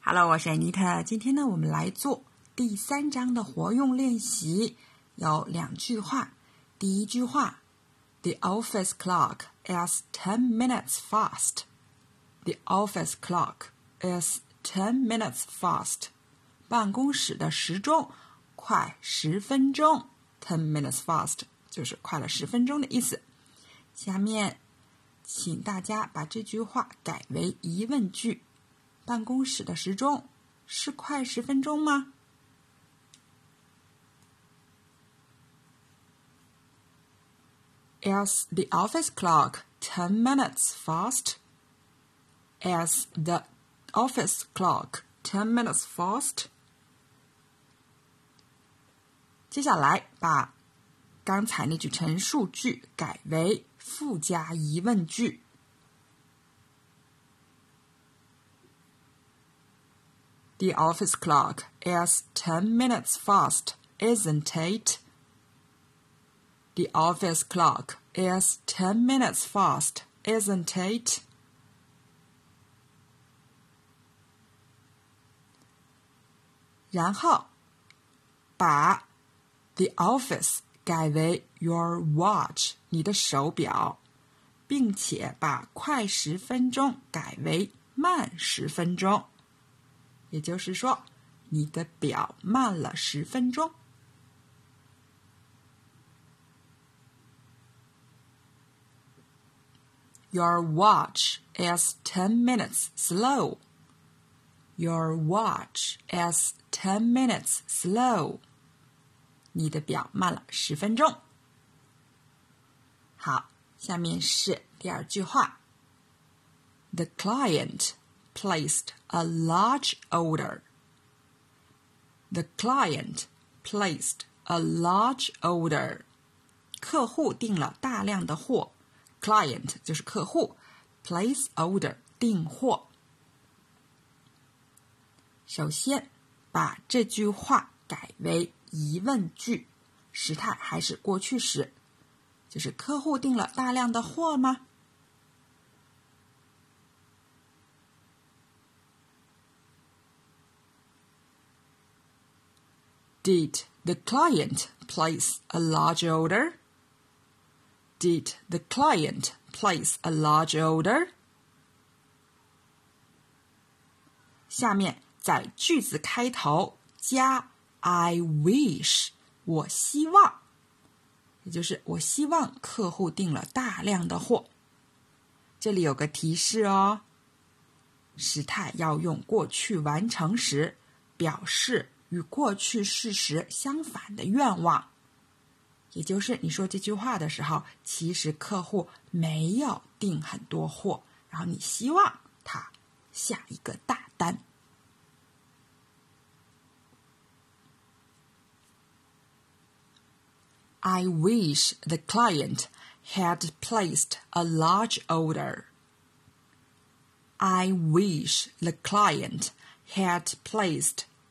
Hello，我是 Anita。今天呢，我们来做第三章的活用练习，有两句话。第一句话：The office clock is ten minutes fast. The office clock is ten minutes fast. 办公室的时钟快十分钟。Ten minutes fast 就是快了十分钟的意思。下面，请大家把这句话改为疑问句。办公室的时钟是快十分钟吗？Is the office clock ten minutes fast? Is the office clock ten minutes fast? 接下来把刚才那句陈述句改为附加疑问句。The office clock is ten minutes fast, isn't it? The office clock is ten minutes fast, isn't it? 然后把 the office 改为 your watch 你的手表，并且把快十分钟改为慢十分钟。 也就是说，你的表慢了十分钟。Your watch is ten minutes slow. Your watch is ten minutes slow. 你的表慢了十分钟。好，下面是第二句话。The client placed a large order. The client placed a large order. 客户订了大量的货，client 就是客户，place order 订货。首先把这句话改为疑问句，时态还是过去时，就是客户订了大量的货吗？Did the client place a large order? Did the client place a large order? 下面在句子开头加 I wish，我希望，也就是我希望客户订了大量的货。这里有个提示哦，时态要用过去完成时表示。与过去事实相反的愿望，也就是你说这句话的时候，其实客户没有订很多货，然后你希望他下一个大单。I wish the client had placed a large order. I wish the client had placed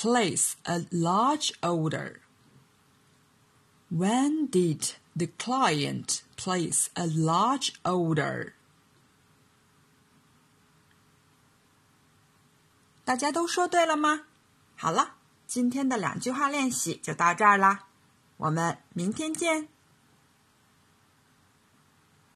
place a large order? When did the client place a large order? 大家都说对了吗？好了，今天的两句话练习就到这儿啦，我们明天见。